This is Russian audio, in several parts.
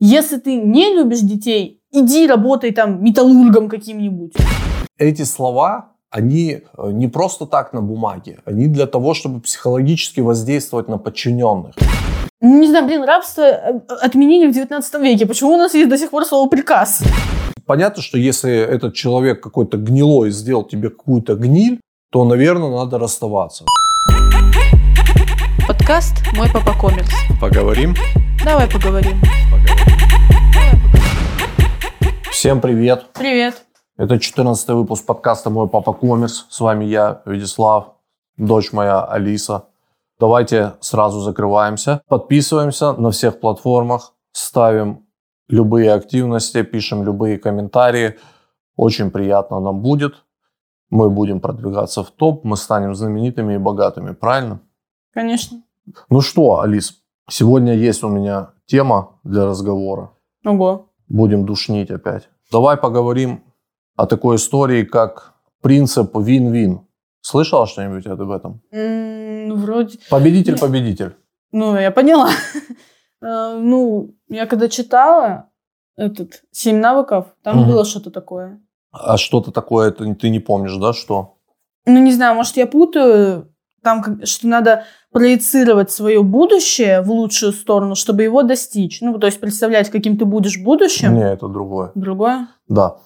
Если ты не любишь детей, иди работай там металлургом каким-нибудь. Эти слова, они э, не просто так на бумаге, они для того, чтобы психологически воздействовать на подчиненных. Не знаю, блин, рабство э, отменили в 19 веке. Почему у нас есть до сих пор слово приказ? Понятно, что если этот человек какой-то гнилой сделал тебе какую-то гниль, то, наверное, надо расставаться. Подкаст «Мой папа комикс». Поговорим? Давай поговорим. Всем привет! Привет. Это 14 выпуск подкаста «Мой папа коммерс». С вами я, Вячеслав, дочь моя Алиса. Давайте сразу закрываемся. Подписываемся на всех платформах, ставим любые активности, пишем любые комментарии. Очень приятно нам будет. Мы будем продвигаться в топ, мы станем знаменитыми и богатыми, правильно? Конечно. Ну что, Алис, сегодня есть у меня тема для разговора. Ого. Будем душнить опять. Давай поговорим о такой истории, как принцип вин-вин. Слышала что-нибудь об этом? Ну, вроде... Победитель-победитель. Ну, я поняла. Э, Ну, я когда читала этот «Семь навыков», там Мгм. было что-то такое. А что-то такое ты не помнишь, да, что? Ну, не знаю, может, я путаю. Там, что надо проецировать свое будущее в лучшую сторону, чтобы его достичь. Ну, то есть представлять, каким ты будешь в будущем. Не, это другое. Другое. Да.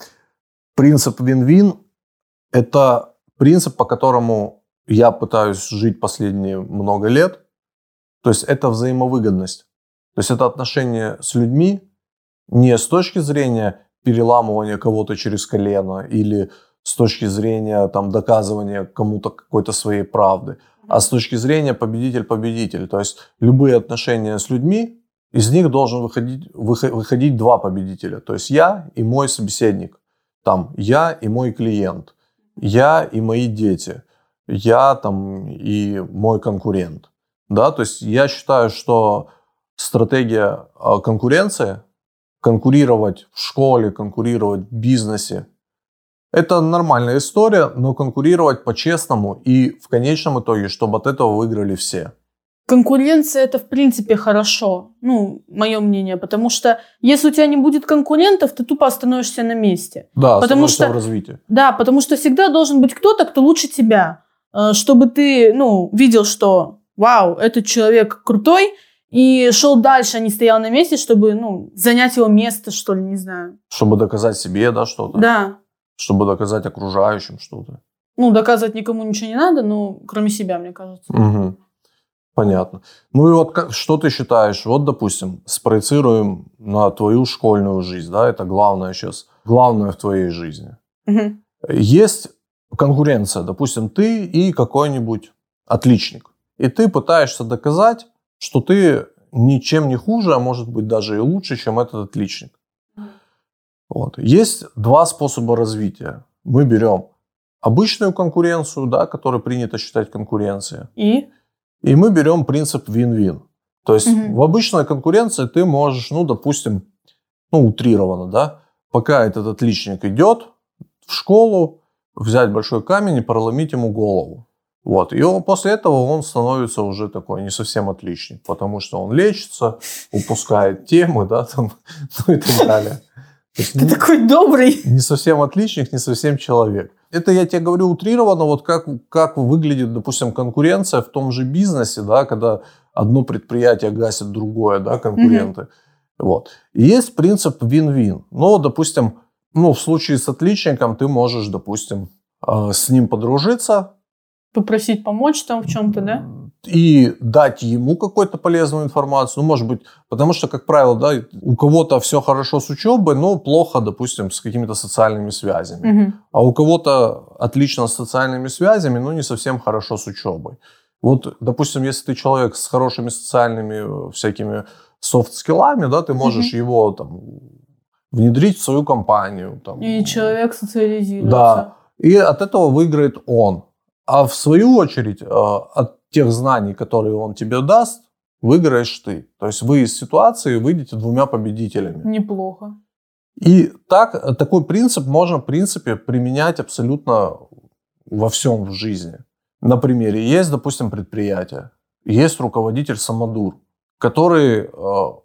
Принцип вин-вин – это принцип, по которому я пытаюсь жить последние много лет. То есть это взаимовыгодность. То есть это отношение с людьми не с точки зрения переламывания кого-то через колено или с точки зрения там, доказывания кому-то какой-то своей правды, а с точки зрения победитель-победитель. То есть любые отношения с людьми, из них должен выходить, выхо- выходить два победителя. То есть я и мой собеседник. Там я и мой клиент. Я и мои дети. Я там и мой конкурент. Да, то есть я считаю, что стратегия э, конкуренции, конкурировать в школе, конкурировать в бизнесе, это нормальная история, но конкурировать по-честному и в конечном итоге, чтобы от этого выиграли все. Конкуренция это в принципе хорошо, ну, мое мнение, потому что если у тебя не будет конкурентов, ты тупо остановишься на месте. Да, Потому что- в развитии. Да, потому что всегда должен быть кто-то, кто лучше тебя, э, чтобы ты, ну, видел, что, вау, этот человек крутой, и шел дальше, а не стоял на месте, чтобы, ну, занять его место, что ли, не знаю. Чтобы доказать себе, да, что-то. Да. Чтобы доказать окружающим что-то. Ну, доказывать никому ничего не надо, ну, кроме себя, мне кажется. Мгм. Понятно. Ну и вот как, что ты считаешь? Вот, допустим, спроецируем на твою школьную жизнь, да, это главное сейчас, главное в твоей жизни. Мгм. Есть конкуренция, допустим, ты и какой-нибудь отличник. И ты пытаешься доказать, что ты ничем не хуже, а может быть даже и лучше, чем этот отличник. Вот. Есть два способа развития. Мы берем обычную конкуренцию, да, которую принято считать конкуренцией, И? и мы берем принцип win-win. То есть Мгм. в обычной конкуренции ты можешь, ну, допустим, ну, утрированно, да, пока этот отличник идет в школу, взять большой камень и проломить ему голову. Вот. И он- после этого он становится уже такой не совсем отличник, потому что он лечится, упускает темы, да, там, ну и так далее. Ты не- такой добрый. не совсем отличник, не совсем человек. Это я тебе говорю утрированно, вот как, как выглядит, допустим, конкуренция в том же бизнесе, да, когда одно предприятие гасит другое, да, конкуренты. Вот. И есть принцип win-win. Ну, допустим, ну, в случае с отличником ты можешь, допустим, э, с ним подружиться, Попросить помочь там в чем-то, да? И дать ему какую-то полезную информацию. Ну, может быть, потому что, как правило, да, у кого-то все хорошо с учебой, но плохо, допустим, с какими-то социальными связями. Мгм. А у кого-то отлично с социальными связями, но не совсем хорошо с учебой. Вот, допустим, если ты человек с хорошими социальными э, всякими софт-скиллами, да, ты можешь его там внедрить в свою компанию. Там, И человек социализируется. Да. И от этого выиграет он. А в свою очередь, э, от тех знаний, которые он тебе даст, выиграешь ты. То есть вы из ситуации выйдете двумя победителями. Неплохо. И так, такой принцип можно, в принципе, применять абсолютно во всем в жизни. На примере, есть, допустим, предприятие, есть руководитель самодур, который э,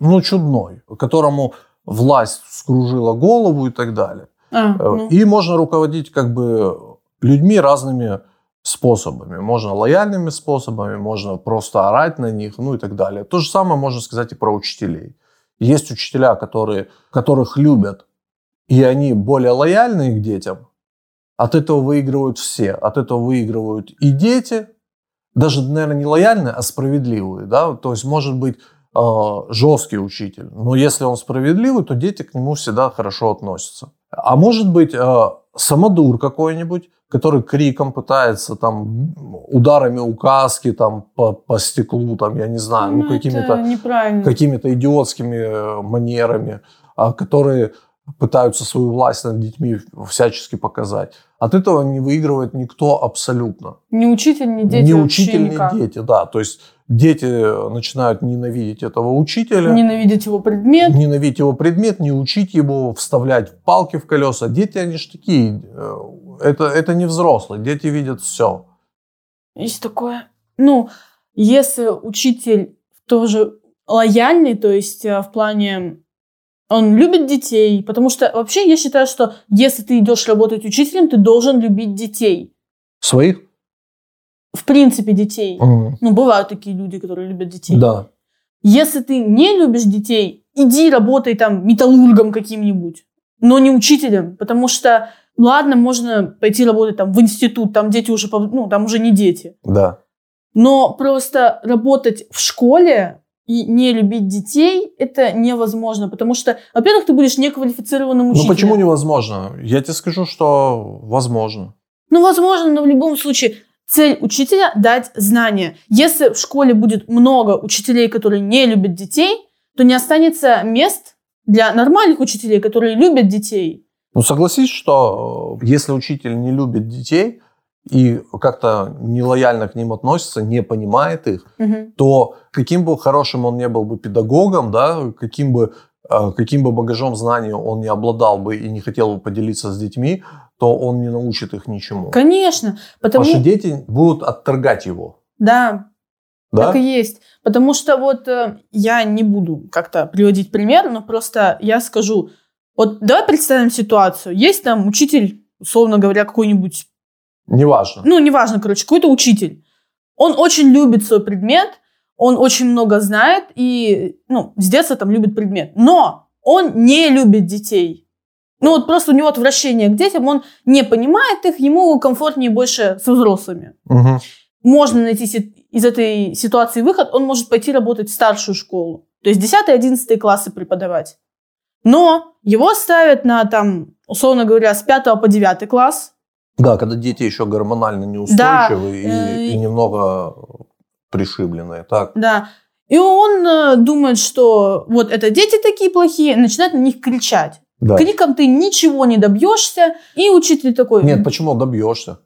ну, чудной, которому власть скружила голову и так далее. А, Э, ну. И можно руководить как бы людьми разными способами. Можно лояльными способами, можно просто орать на них, ну и так далее. То же самое можно сказать и про учителей. Есть учителя, которые, которых любят, и они более лояльны к детям. От этого выигрывают все. От этого выигрывают и дети, даже, наверное, не лояльные, а справедливые. Да? То есть, может быть, э, жесткий учитель. Но если он справедливый, то дети к нему всегда хорошо относятся. А может быть, э, самодур какой-нибудь, который криком пытается там ударами указки там по, по стеклу, там, я не знаю, ну, Ну, какими-то какими-то идиотскими э, манерами, а, которые пытаются свою власть над детьми всячески показать. От этого не выигрывает никто абсолютно. Ни учитель, ни дети ни вообще учитель, никак. ни дети, да. То есть дети начинают ненавидеть этого учителя, Ненавидеть его предмет. ненавидеть его предмет, не учить его, вставлять палки в колеса. Дети, они же такие, э, это, это не взрослые, дети видят все. Есть такое. Ну, если учитель тоже лояльный, то есть э, в плане он любит детей, потому что вообще я считаю, что если ты идешь работать учителем, ты должен любить детей. Своих? В принципе, детей. Мгм. Ну, бывают такие люди, которые любят детей. Да. Если ты не любишь детей, иди работай там металлургом каким-нибудь, но не учителем, потому что, ладно, можно пойти работать там в институт, там дети уже, ну, там уже не дети. Да. Но просто работать в школе и не любить детей это невозможно, потому что, во-первых, ты будешь неквалифицированным учителем. Ну почему невозможно? Я тебе скажу, что возможно. Ну, возможно, но в любом случае цель учителя дать знания. Если в школе будет много учителей, которые не любят детей, то не останется мест для нормальных учителей, которые любят детей. Ну, согласись, что э, если учитель не любит детей и как-то нелояльно к ним относится, не понимает их, то каким бы хорошим он не был бы педагогом, да, каким бы, э, каким бы багажом знаний он не обладал бы и не хотел бы поделиться с детьми, то он не научит их ничему. Конечно, потому Потому что дети будут отторгать его. да, Да? Так и есть. Потому что вот э, я не буду как-то приводить пример, но просто я скажу. Вот давай представим ситуацию. Есть там учитель, условно говоря, какой-нибудь, Неважно. ну, неважно, короче, какой-то учитель. Он очень любит свой предмет, он очень много знает и, ну, с детства там любит предмет. Но он не любит детей. Ну, вот просто у него отвращение к детям, он не понимает их, ему комфортнее больше со взрослыми Мгм. можно найти из этой ситуации выход, он может пойти работать в старшую школу. То есть 10-11 классы преподавать. Но его ставят на, там, условно говоря, с 5 по 9 класс. Да, когда дети еще гормонально неустойчивы и, э, и немного пришибленные. Так. Да. И он э, думает, что вот это дети такие плохие, начинает на них кричать. Да. Криком ты ничего не добьешься. И учитель такой... Нет, почему добьешься?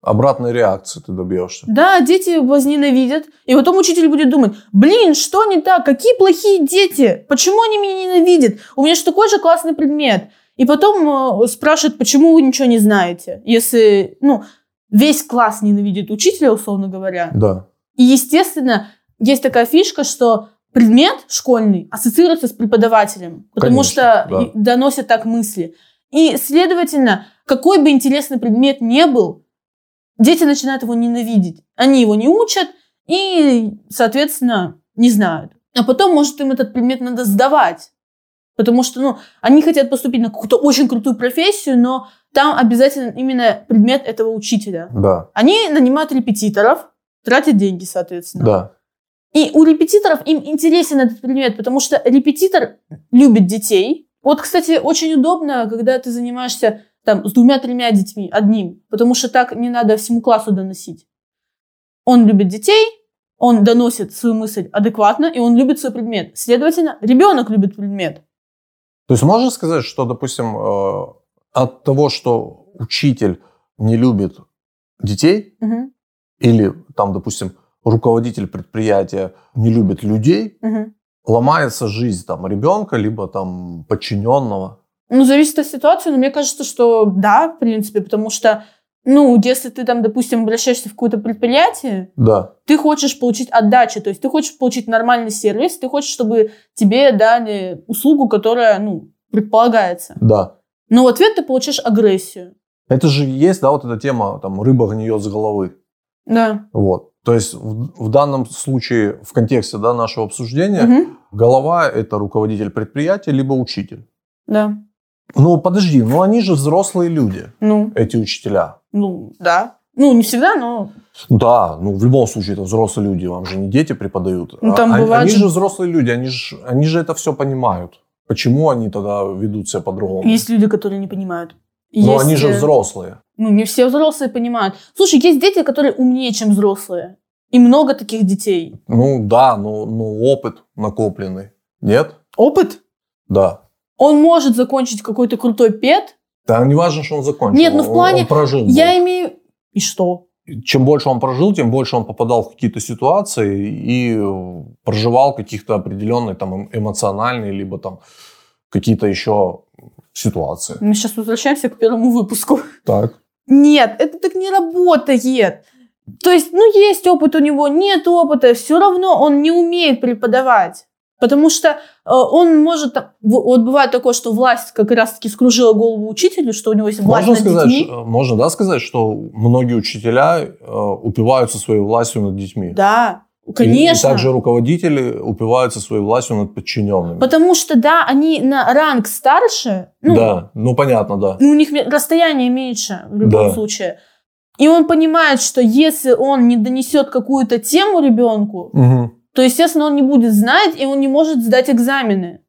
Обратной реакции ты добьешься. Да, дети возненавидят. И потом учитель будет думать, блин, что не так? Какие плохие дети? Почему они меня ненавидят? У меня же такой же классный предмет. И потом э, спрашивают, почему вы ничего не знаете? Если, ну, весь класс ненавидит учителя, условно говоря. Да. И, естественно, есть такая фишка, что предмет школьный ассоциируется с преподавателем, потому Конечно, что да. доносят так мысли. И, следовательно, какой бы интересный предмет не был, дети начинают его ненавидеть. Они его не учат и, соответственно, не знают. А потом, может, им этот предмет надо сдавать. Потому что, ну, они хотят поступить на какую-то очень крутую профессию, но там обязательно именно предмет этого учителя. Да. Они нанимают репетиторов, тратят деньги, соответственно. Да. И у репетиторов им интересен этот предмет, потому что репетитор любит детей. Вот, кстати, очень удобно, когда ты занимаешься там с двумя-тремя детьми одним, потому что так не надо всему классу доносить. Он любит детей, он доносит свою мысль адекватно, и он любит свой предмет. Следовательно, ребенок любит предмет. То есть можно сказать, что, допустим, э, от того, что учитель не любит детей, Мгм, или там, допустим, руководитель предприятия не любит людей, мгм. ломается жизнь там ребенка, либо там подчиненного. Ну, зависит от ситуации, но мне кажется, что да, в принципе, потому что ну, если ты там, допустим, обращаешься в какое-то предприятие, Да. ты хочешь получить отдачу, то есть ты хочешь получить нормальный сервис, ты хочешь, чтобы тебе дали услугу, которая, ну, предполагается. Да. Но в ответ ты получаешь агрессию. Это же есть, да, вот эта тема, там, рыба гниет с головы. Да. Вот. То есть в, в данном случае, в контексте да, нашего обсуждения, Мгм. голова – это руководитель предприятия, либо учитель. Да. Ну, подожди, ну они же взрослые люди, Ну, эти учителя. Ну, да. Ну, не всегда, но... Да, ну в любом случае это взрослые люди, вам же не дети преподают. Ну, там А- бывает они же- взрослые люди, они же, они же это все понимают. Почему они тогда ведут себя по-другому? Есть люди, которые не понимают. Но Есть, они же э, взрослые. Ну, не все взрослые понимают. Слушай, есть дети, которые умнее, чем взрослые. И много таких детей. Ну да, но, но опыт накопленный. Нет? Опыт? Да. Он может закончить какой-то крутой пед. Да не важно, что он закончил. Нет, ну, в плане- Он прожил. Я имею... И что? Чем больше он прожил, тем больше он попадал в какие-то ситуации и проживал каких-то определенные там эм- эмоциональные, либо там какие-то еще ситуации. Мы сейчас возвращаемся к первому выпуску. Так. Нет, это так не работает. То есть, ну, есть опыт у него, нет опыта, все равно он не умеет преподавать. Потому что э, он может... Вот бывает такое, что власть как раз-таки скружила голову учителю, что у него есть власть Можно над сказать, детьми. ш- можно, да, сказать, что многие учителя э, упиваются своей властью над детьми. Да, И- конечно. И, также руководители упиваются своей властью над подчиненными. Потому что, да, они на ранг старше, ну, да, ну понятно, да. у них расстояние меньше в любом Да. случае. И он понимает, что если он не донесет какую-то тему ребенку, Мгм. То, естественно, он не будет знать, и он не может сдать экзамены.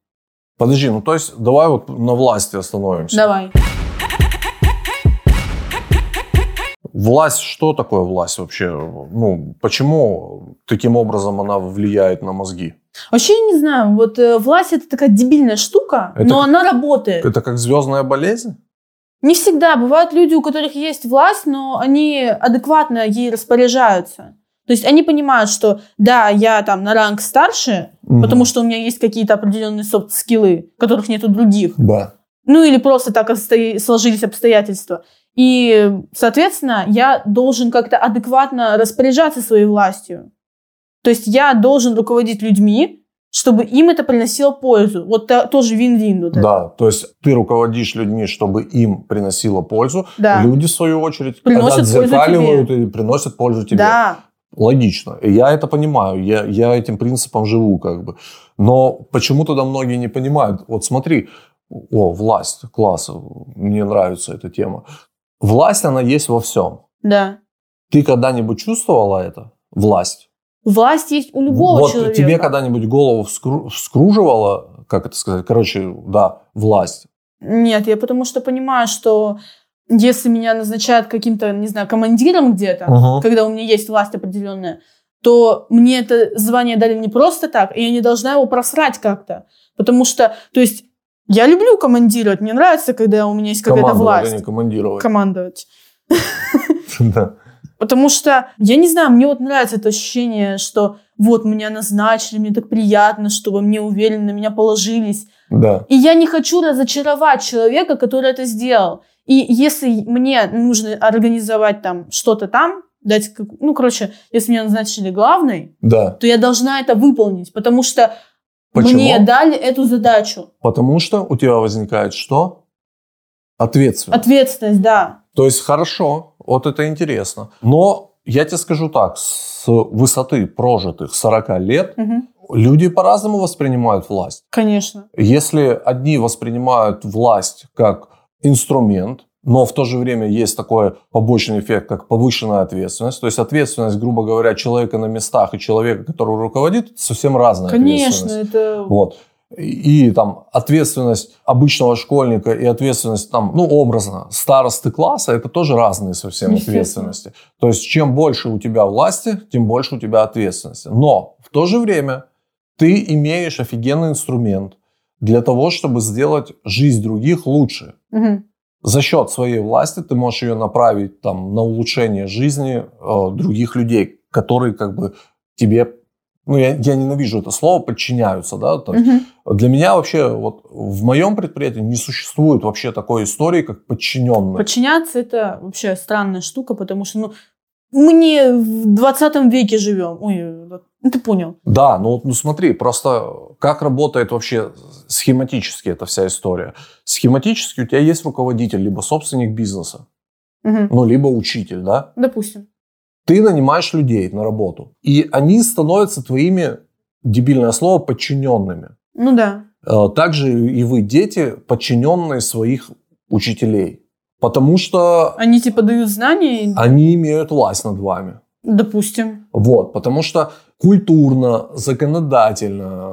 Подожди, ну то есть давай вот на власти остановимся. Давай. Власть, что такое власть вообще? Ну, почему таким образом она влияет на мозги? Вообще, я не знаю, вот э, власть это такая дебильная штука, Это но она работает. Это как звездная болезнь? Не всегда. Бывают люди, у которых есть власть, но они адекватно ей распоряжаются. То есть они понимают, что да, я там на ранг старше, потому что у меня есть какие-то определенные софт-скиллы, которых нет у других. Да. Ну или просто так сложились обстоятельства. И, соответственно, я должен как-то адекватно распоряжаться своей властью. То есть я должен руководить людьми, чтобы им это приносило пользу. Вот та- тоже вин-вин. Вот это. Да, то есть ты руководишь людьми, чтобы им приносило пользу. Да. Люди, в свою очередь, Приносят пользу отзеркаливают и приносят пользу тебе. Да. Логично. И я это понимаю. Я, я этим принципом живу, как бы. Но почему тогда многие не понимают? Вот смотри, о, власть, класс, мне нравится эта тема. Власть, она есть во всем. Да. Ты когда-нибудь чувствовала это? Власть? Власть есть у любого вот человека. тебе когда-нибудь голову вскру- вскруживала, как это сказать, короче, да, власть. Нет, я потому что понимаю, что если меня назначают каким-то, не знаю, командиром где-то, Мгм. когда у меня есть власть определенная, то мне это звание дали не просто так, и я не должна его просрать как-то. Потому что, то есть, я люблю командировать, мне нравится, когда у меня есть какая-то Командовать, а власть. не командировать. Командовать. Да. Потому что, я не знаю, мне вот нравится это ощущение, что вот меня назначили, мне так приятно, что во мне уверены, на меня положились. Да. И я не хочу разочаровать человека, который это сделал. И если мне нужно организовать там что-то там, дать, как- ну, короче, если меня назначили главной, Да. то я должна это выполнить, потому что Почему? мне дали эту задачу. Потому что у тебя возникает что? Ответственность. Ответственность, да. То есть хорошо, вот это интересно. Но я тебе скажу так, с высоты прожитых 40 лет Мгм. люди по-разному воспринимают власть. Конечно. Если одни воспринимают власть как инструмент, но в то же время есть такой побочный эффект, как повышенная ответственность. То есть ответственность, грубо говоря, человека на местах и человека, который руководит, совсем разная Конечно, ответственность. это... Вот. И, и там ответственность обычного школьника и ответственность там, ну, образно, старосты класса, это тоже разные совсем ответственности. То есть, чем больше у тебя власти, тем больше у тебя ответственности. Но в то же время ты имеешь офигенный инструмент для того, чтобы сделать жизнь других лучше. За счет своей власти ты можешь ее направить там, на улучшение жизни э, других людей, которые как бы тебе ну, я, я ненавижу это слово, подчиняются, да, то есть Мгм. для меня вообще вот в моем предприятии не существует вообще такой истории, как подчиненный. Подчиняться это вообще странная штука, потому что, ну, мы не в 20 веке живем. Ой, ну ты понял. Да, ну, ну смотри, просто как работает вообще схематически эта вся история. Схематически у тебя есть руководитель, либо собственник бизнеса, Мгм. ну, либо учитель, да. Допустим. Ты нанимаешь людей на работу, и они становятся твоими, дебильное слово, подчиненными. Ну да. Э, Также и вы, дети, подчиненные своих учителей. Потому что Они типа дают знания, они имеют власть над вами. допустим. Вот, потому что культурно, законодательно,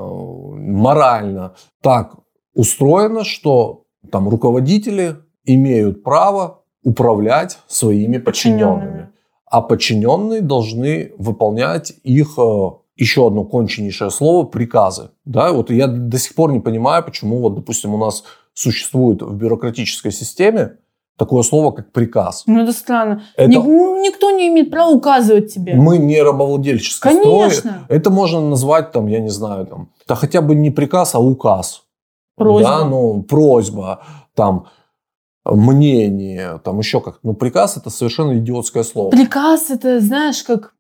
морально так устроено, что там руководители имеют право управлять своими подчиненными. А подчиненные должны выполнять их, э, еще одно конченейшее слово, приказы. Да, вот я до сих пор не понимаю, почему, вот, допустим, у нас существует в бюрократической системе такое слово, как приказ. Ну это странно. Это- Ни- ну, никто не имеет права указывать тебе. Мы не рабовладельческий строй. Конечно. Это можно назвать, там, я не знаю, там, да хотя бы не приказ, а указ. Просьба. Да, ну, просьба, там, мнение, там еще как. Ну, приказ это совершенно идиотское слово. Приказ это, знаешь, как...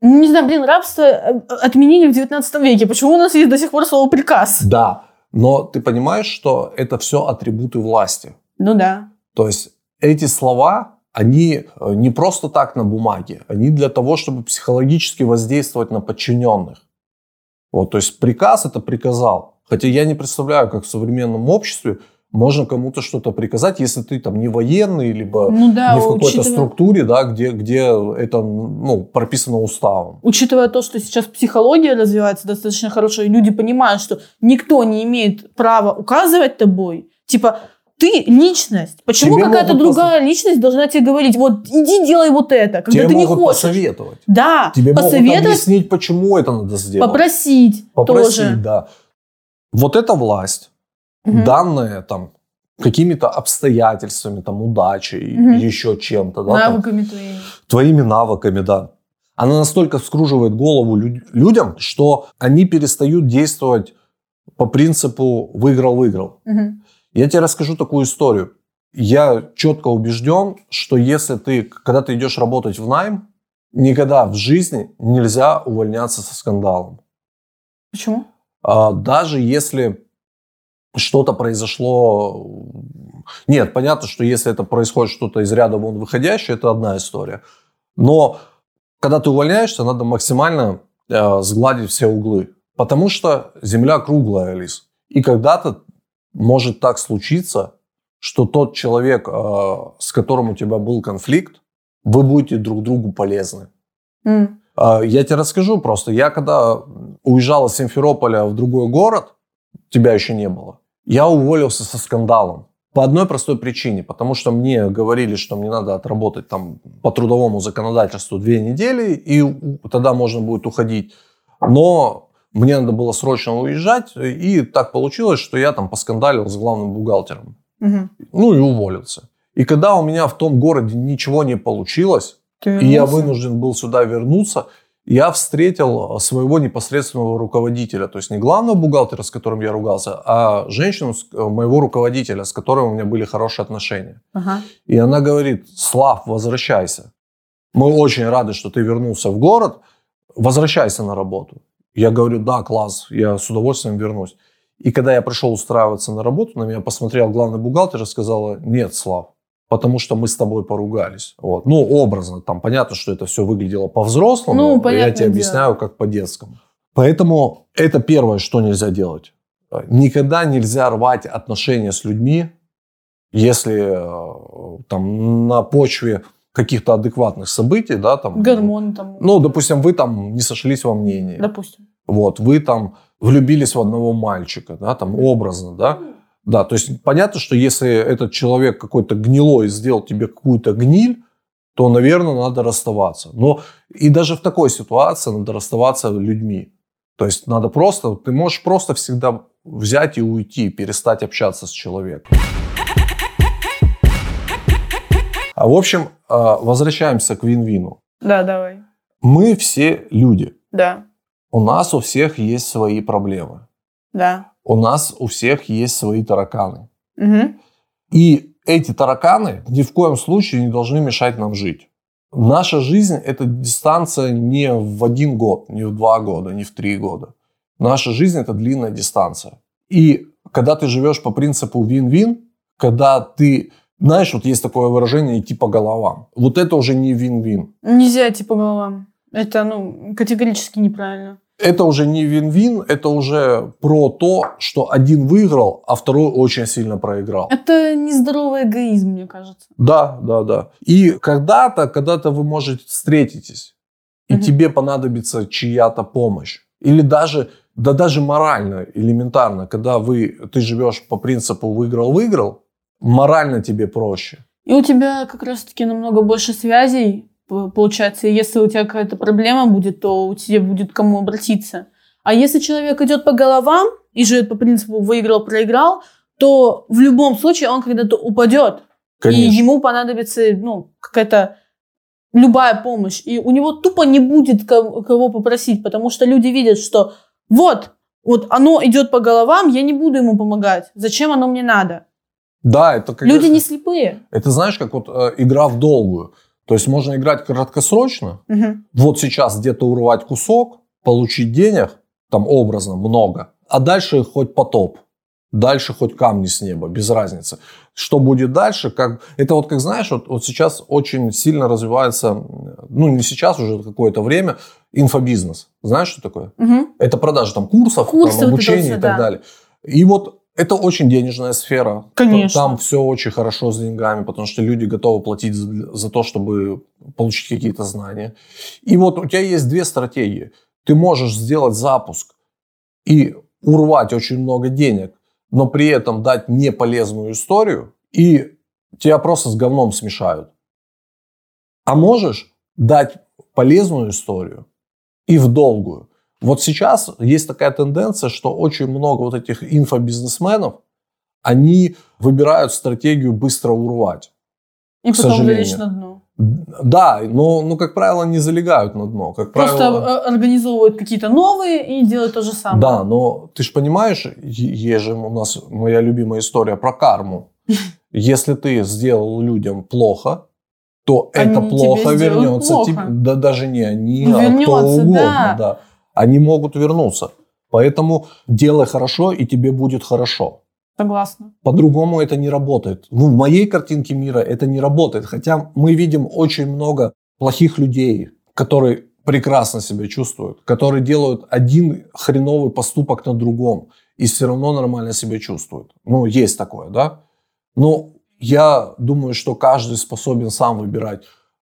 ну, Не знаю, блин, рабство э, отменили в 19 веке. Почему у нас есть до сих пор слово приказ? Да, но ты понимаешь, что это все атрибуты власти. Ну да. То есть эти слова, они э, не просто так на бумаге, они для того, чтобы психологически воздействовать на подчиненных. Вот, то есть приказ это приказал. Хотя я не представляю, как в современном обществе можно кому-то что-то приказать, если ты там не военный, либо Ну да, не в какой-то учитывая, структуре, да, где, где это ну, прописано уставом. учитывая то, что сейчас психология развивается достаточно хорошо, и люди понимают, что никто не имеет права указывать тобой, типа, ты личность. Почему Тебе какая-то могут другая личность должна тебе говорить, вот иди делай вот это, когда Тебе ты не могут хочешь? посоветовать. Да, Тебе могут посоветовать, объяснить, почему это надо сделать. попросить, Попросить, тоже. да. Вот эта власть, Мгм. данная там какими-то обстоятельствами, там, удачей, Мгм. еще чем-то, да, там, Навыками твоими. твоими навыками, да. Она настолько вскруживает голову лю- людям, что они перестают действовать по принципу «выиграл-выиграл». Мгм. Я тебе расскажу такую историю. Я четко убежден, что если ты, когда ты идешь работать в найм, никогда в жизни нельзя увольняться со скандалом. Почему? А, Даже если что-то произошло... Нет, понятно, что если это происходит что-то из ряда вон выходящее, это одна история. Но когда ты увольняешься, надо максимально э, сгладить все углы. Потому что земля круглая, Алис. И когда-то может так случиться, что тот человек, э, с которым у тебя был конфликт, вы будете друг другу полезны. А, Я тебе расскажу просто. Я когда уезжал из Симферополя в другой город, тебя еще не было, я уволился со скандалом. По одной простой причине. Потому что мне говорили, что мне надо отработать там по трудовому законодательству две недели, и тогда можно будет уходить. Но мне надо было срочно уезжать, и так получилось, что я там поскандалил с главным бухгалтером. Мгм. Ну и уволился. И когда у меня в том городе ничего не получилось, Ты и я вынужден был сюда вернуться, я встретил своего непосредственного руководителя, то есть не главного бухгалтера, с которым я ругался, а женщину, э, моего руководителя, с которой у меня были хорошие отношения. Ага. И она говорит, Слав, возвращайся. Мы очень рады, что ты вернулся в город, возвращайся на работу. Я говорю, да, класс, я с удовольствием вернусь. И когда я пришел устраиваться на работу, на меня посмотрел главный бухгалтер и сказала, нет, Слав, потому что мы с тобой поругались. Вот. Ну, образно, там понятно, что это все выглядело по-взрослому, Ну, я тебе дело. объясняю, как по-детскому. Поэтому это первое, что нельзя делать. Никогда нельзя рвать отношения с людьми, если э, там на почве каких-то адекватных событий, да, там, Гормоны там. ну, допустим, вы там не сошлись во мнении, Допустим. Вот, вы там влюбились в одного мальчика, да, там образно, да, да, то есть понятно, что если этот человек какой-то гнилой сделал тебе какую-то гниль, то, наверное, надо расставаться. Но и даже в такой ситуации надо расставаться людьми. То есть надо просто, ты можешь просто всегда взять и уйти, перестать общаться с человеком. А в общем, э, возвращаемся к вин-вину. Да, давай. Мы все люди. Да. У нас у всех есть свои проблемы. Да. У нас у всех есть свои тараканы. Мгм. И эти тараканы ни в коем случае не должны мешать нам жить. Наша жизнь – это дистанция не в один год, не в два года, не в три года. Наша жизнь – это длинная дистанция. И когда ты живешь по принципу вин-вин, когда ты, знаешь, вот есть такое выражение «идти по головам». Вот это уже не вин-вин. Нельзя идти по головам. Это, ну, категорически неправильно. Это уже не вин-вин, это уже про то, что один выиграл, а второй очень сильно проиграл. Это нездоровый эгоизм, мне кажется. Да, да, да. И когда-то, когда-то вы можете встретитесь, и Мгм. тебе понадобится чья-то помощь. Или даже, да даже морально, элементарно, когда вы, ты живешь по принципу выиграл-выиграл, морально тебе проще. И у тебя как раз-таки намного больше связей, получается. И если у тебя какая-то проблема будет, то у тебя будет кому обратиться. А если человек идет по головам и живет по принципу выиграл-проиграл, то в любом случае он когда-то упадет. И Конечно. ему понадобится ну, какая-то любая помощь. И у него тупо не будет ко- кого попросить, потому что люди видят, что вот, вот оно идет по головам, я не буду ему помогать. Зачем оно мне надо? Да, это как Люди не слепые. Это знаешь, как вот э, игра в долгую. То есть можно играть краткосрочно, Мгм. вот сейчас где-то урвать кусок, получить денег, там образно много, а дальше хоть потоп, дальше хоть камни с неба, без разницы. Что будет дальше, как... Это вот, как знаешь, вот, вот сейчас очень сильно развивается, ну не сейчас, уже какое-то время, инфобизнес. Знаешь, что такое? Мгм. Это продажа там курсов, Курсы, вот там, это обучение всё, и так да. далее. И вот это очень денежная сфера. Конечно. Там все очень хорошо с деньгами, потому что люди готовы платить за, за то, чтобы получить какие-то знания. И вот у тебя есть две стратегии. Ты можешь сделать запуск и урвать очень много денег, но при этом дать неполезную историю, и тебя просто с говном смешают. А можешь дать полезную историю и в долгую. Вот сейчас есть такая тенденция, что очень много вот этих инфобизнесменов, они выбирают стратегию быстро урвать. И К потом сожалению. на дно. Да, но, ну, как правило, не залегают на дно. Как Просто правило, э, организовывают какие-то новые и делают то же самое. Да, но ты же понимаешь, есть же у нас моя любимая история про карму. Если ты сделал людям плохо, то Они это плохо вернется. плохо. тебе- да даже не они, Ну, а кто угодно. да. Они могут вернуться. Поэтому делай хорошо, и тебе будет хорошо. Согласна. По-другому это не работает. Ну, в моей картинке мира это не работает. Хотя мы видим очень много плохих людей, которые прекрасно себя чувствуют, которые делают один хреновый поступок на другом и все равно нормально себя чувствуют. Ну, есть такое, да? Но я думаю, что каждый способен сам выбирать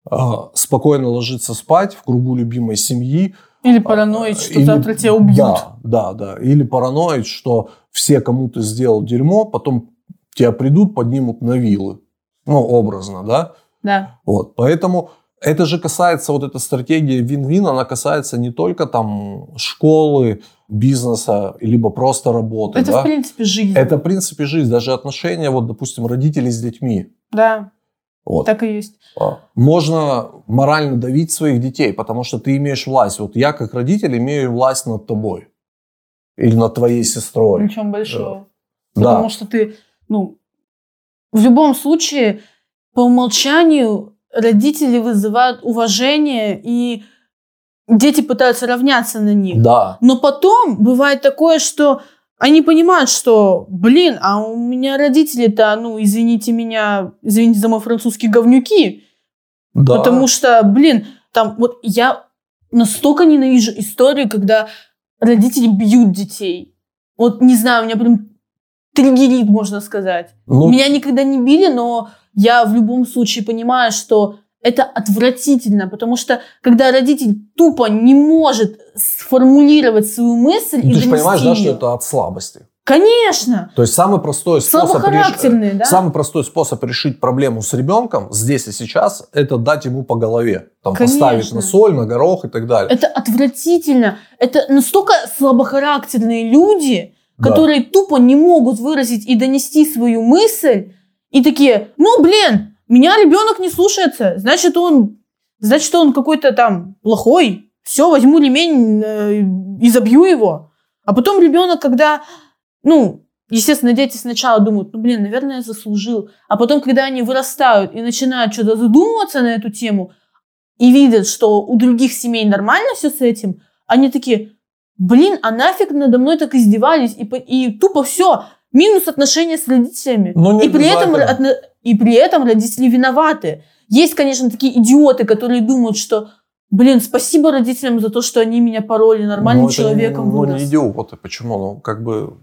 э, спокойно ложиться спать в кругу любимой семьи, Или параноить, что Или- завтра тебя убьют. да, да, да. Или параноид, что все кому ты сделал дерьмо, потом тебя придут, поднимут на вилы. Ну, образно, да? Да. Вот. Поэтому это же касается, вот эта стратегия вин-вин, она касается не только там школы, бизнеса, либо просто работы, Это, да? в принципе, жизнь. Это, в принципе, жизнь. Даже отношения, вот, допустим, родителей с детьми. Да, Вот. так и есть. А, Можно морально давить своих детей, потому что ты имеешь власть. Вот я, как родитель, имею власть над тобой. Или над твоей сестрой. Ничего большого. Да. Потому что ты, ну, в любом случае, по умолчанию родители вызывают уважение, и дети пытаются равняться на них. Да. Но потом бывает такое, что они понимают, что, блин, а у меня родители-то, ну, извините меня, извините за мой французский, говнюки. Да. Потому что, блин, там вот я настолько ненавижу истории, когда родители бьют детей. Вот не знаю, у меня прям триггерит, можно сказать. Ну, Меня никогда не били, но я в любом случае понимаю, что это отвратительно, потому что когда родитель тупо не может сформулировать свою мысль и ну, ты же понимаешь, да, что это от слабости. Конечно! То есть самый простой способ, реш- да? самый простой способ решить проблему с ребенком здесь и сейчас, это дать ему по голове. Там, Конечно. поставить на соль, на горох и так далее. Это отвратительно. Это настолько слабохарактерные люди, Да. которые тупо не могут выразить и донести свою мысль, и такие, ну, блин, меня ребенок не слушается, значит, он, значит, он какой-то там плохой. все, возьму ремень э, и забью его. А потом ребенок, когда, ну, естественно, дети сначала думают, ну, блин, наверное, я заслужил. А потом, когда они вырастают и начинают что-то задумываться на эту тему, и видят, что у других семей нормально все с этим, они такие, блин, а нафиг надо мной так издевались, и, и тупо все, минус отношения с родителями. Ну, не и, при этом, и при этом родители виноваты. Есть, конечно, такие идиоты, которые думают, что, блин, спасибо родителям за то, что они меня пороли, нормальным Ну, это не- человеком Ну, вырос. не идиоты. Почему? Ну, как бы...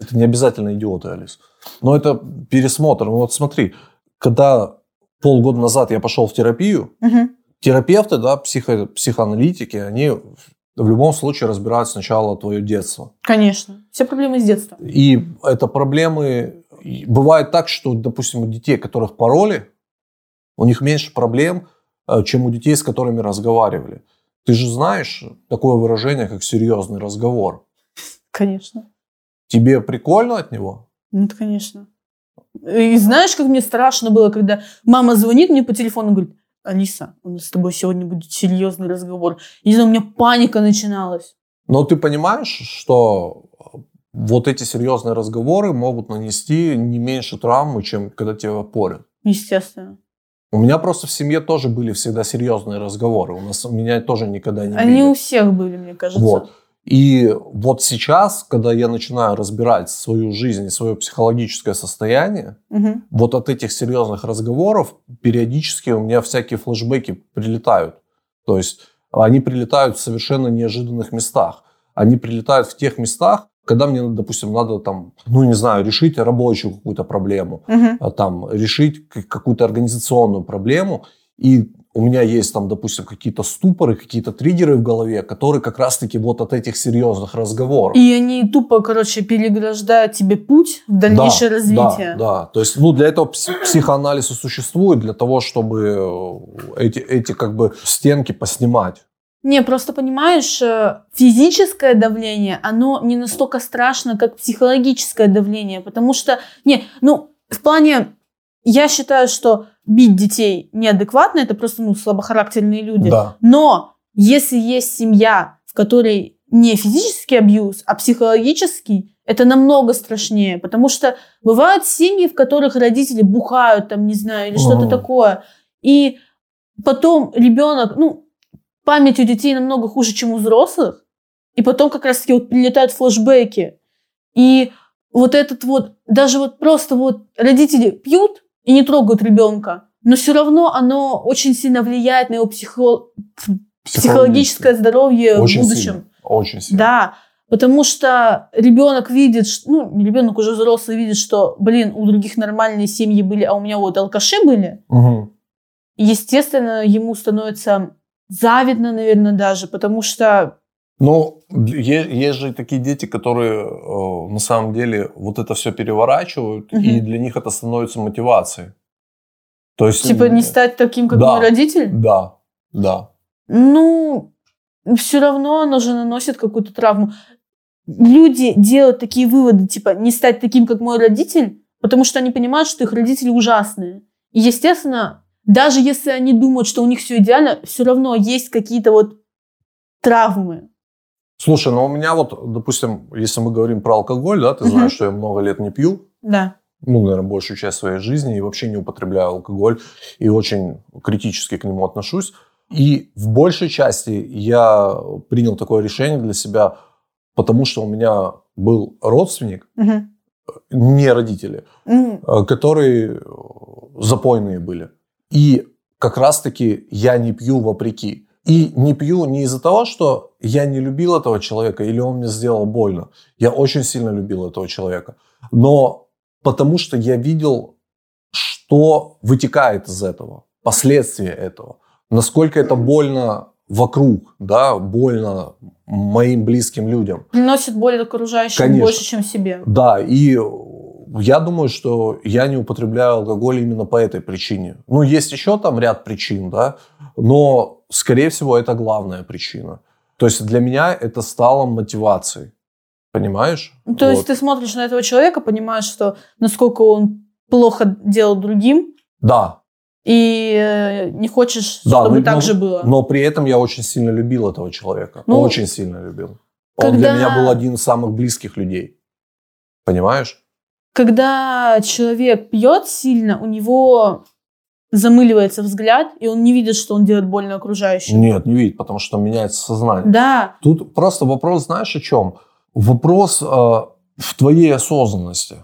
Это не обязательно идиоты, Алис. Но это пересмотр. Ну, вот смотри, когда полгода назад я пошел в терапию, Мгм. терапевты, да, психо, психоаналитики, они в любом случае разбирают сначала твое детство. Конечно. Все проблемы с детства. И это проблемы... Бывает так, что, допустим, у детей, которых пароли, у них меньше проблем, э, чем у детей, с которыми разговаривали. Ты же знаешь такое выражение, как серьезный разговор. Конечно. Тебе прикольно от него? Ну, это конечно. И знаешь, как мне страшно было, когда мама звонит мне по телефону и говорит, Алиса, у нас с тобой сегодня будет серьезный разговор. И не знаю, у меня паника начиналась. Но ты понимаешь, что вот эти серьезные разговоры могут нанести не меньше травмы, чем когда тебя порят. Естественно. У меня просто в семье тоже были всегда серьезные разговоры. У нас у меня тоже никогда не Они били. у всех были, мне кажется. Вот. И вот сейчас, когда я начинаю разбирать свою жизнь и свое психологическое состояние, Мгм. вот от этих серьезных разговоров периодически у меня всякие флешбеки прилетают. То есть они прилетают в совершенно неожиданных местах. Они прилетают в тех местах, когда мне, допустим, надо там, ну не знаю, решить рабочую какую-то проблему, а, там решить какую-то организационную проблему, и у меня есть там, допустим, какие-то ступоры, какие-то триггеры в голове, которые как раз-таки вот от этих серьезных разговоров. И они тупо, короче, переграждают тебе путь в дальнейшее Да, развитие. Да, да. То есть, ну, для этого пси- психоанализ и существует, для того, чтобы э, эти, эти как бы стенки поснимать. Не, просто понимаешь, э, физическое давление, оно не настолько страшно, как психологическое давление, потому что, не, ну, в плане, я считаю, что бить детей неадекватно, это просто, ну, слабохарактерные люди. Да. Но если есть семья, в которой не физический абьюз, а психологический, это намного страшнее, потому что бывают семьи, в которых родители бухают, там, не знаю, или что-то такое, и потом ребенок, ну, память у детей намного хуже, чем у взрослых, и потом как раз-таки вот прилетают флешбеки, и вот этот вот, даже вот просто вот родители пьют и не трогают ребенка, но все равно оно очень сильно влияет на его психо- психологическое здоровье Очень в будущем. сильно. Очень сильно. Да, потому что ребенок видит, ну, ребенок уже взрослый видит, что, блин, у других нормальные семьи были, а у меня вот алкаши были. И, естественно, ему становится завидно, наверное, даже, потому что Ну, есть же такие дети, которые э, на самом деле вот это все переворачивают, Мгм. и для них это становится мотивацией. То есть, типа не стать таким, как Да. мой родитель. Да, да. Ну, все равно оно же наносит какую-то травму. Люди делают такие выводы, типа, не стать таким, как мой родитель, потому что они понимают, что их родители ужасные. И, естественно, даже если они думают, что у них все идеально, все равно есть какие-то вот травмы. Слушай, ну у меня вот, допустим, если мы говорим про алкоголь, да, ты знаешь, что я много лет не пью, Да. ну, наверное, большую часть своей жизни и вообще не употребляю алкоголь и очень критически к нему отношусь. И в большей части я принял такое решение для себя, потому что у меня был родственник, Мгм. не родители, э, которые э, запойные были. И как раз-таки я не пью вопреки. И не пью не из-за того, что я не любил этого человека или он мне сделал больно. Я очень сильно любил этого человека. Но потому что я видел, что вытекает из этого, последствия этого. Насколько это больно вокруг, да, больно моим близким людям. Приносит боль окружающим Конечно. больше, чем себе. Да, и я думаю, что я не употребляю алкоголь именно по этой причине. Ну, есть еще там ряд причин, да, но, скорее всего, это главная причина. То есть для меня это стало мотивацией. Понимаешь? Ну, То есть Вот. ты смотришь на этого человека, понимаешь, что насколько он плохо делал другим, Да, и э, не хочешь, Да, чтобы ну, так но- же было. Но при этом я очень сильно любил этого человека. Ну, очень сильно любил. Он для меня был один из самых близких людей. Понимаешь? Когда человек пьет сильно, у него замыливается взгляд, и он не видит, что он делает больно окружающим. Нет, не видеть, потому что меняется сознание. Да, Тут просто вопрос, знаешь, о чем? Вопрос э, в твоей осознанности.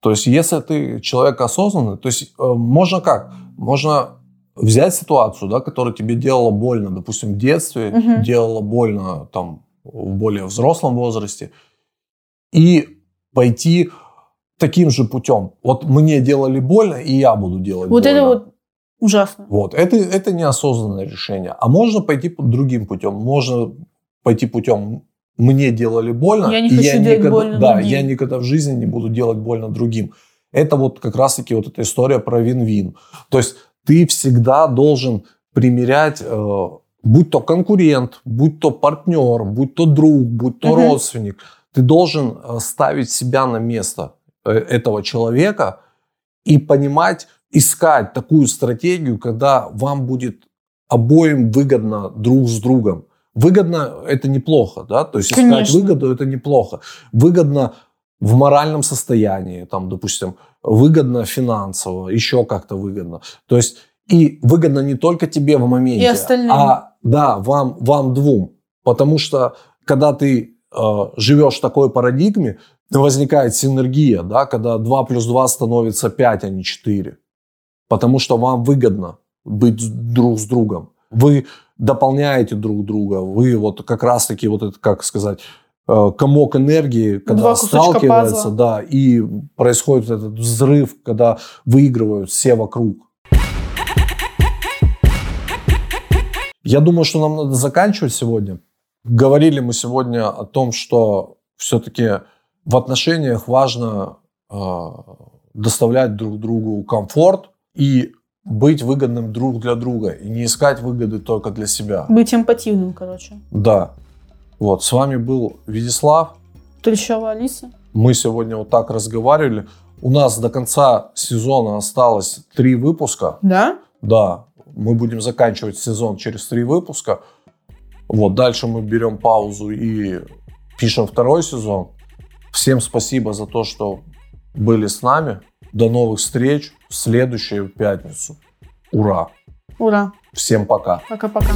То есть, если ты человек осознанный, то есть э, можно как? Можно взять ситуацию, да, которая тебе делала больно, допустим, в детстве, Мгм. делала больно там в более взрослом возрасте, и пойти таким же путем. Вот мне делали больно, и я буду делать вот больно. это вот ужасно. Вот, это, это неосознанное решение. А можно пойти по другим путем. Можно пойти путем «мне делали больно». Я не и хочу делать никогда, больно Да, другим. я никогда в жизни не буду делать больно другим. Это вот как раз-таки вот эта история про вин-вин. То есть ты всегда должен примерять, э, будь то конкурент, будь то партнер, будь то друг, будь то Мгм. родственник, ты должен э, ставить себя на место этого человека и понимать, искать такую стратегию, когда вам будет обоим выгодно друг с другом. Выгодно это неплохо, да, то есть искать Конечно. выгоду это неплохо. Выгодно в моральном состоянии, там, допустим, выгодно финансово, еще как-то выгодно. То есть и выгодно не только тебе в моменте, И остальным. а да, вам, вам двум. Потому что когда ты э, живешь в такой парадигме, возникает синергия, да, когда 2 плюс 2 становится 5, а не 4. Потому что вам выгодно быть друг с другом. Вы дополняете друг друга. Вы вот как раз-таки, вот это, как сказать, э, комок энергии, когда сталкиваются, пазла. да, и происходит этот взрыв, когда выигрывают все вокруг. Я думаю, что нам надо заканчивать сегодня. Говорили мы сегодня о том, что все-таки в отношениях важно э, доставлять друг другу комфорт и быть выгодным друг для друга и не искать выгоды только для себя. Быть эмпативным, короче. Да. Вот, с вами был Вячеслав. Трещава Алиса. Мы сегодня вот так разговаривали. У нас до конца сезона осталось три выпуска. Да? Да, мы будем заканчивать сезон через три выпуска. Вот, дальше мы берем паузу и пишем второй сезон. Всем спасибо за то, что были с нами. До новых встреч в следующую пятницу. Ура! Ура. Всем пока! Пока-пока.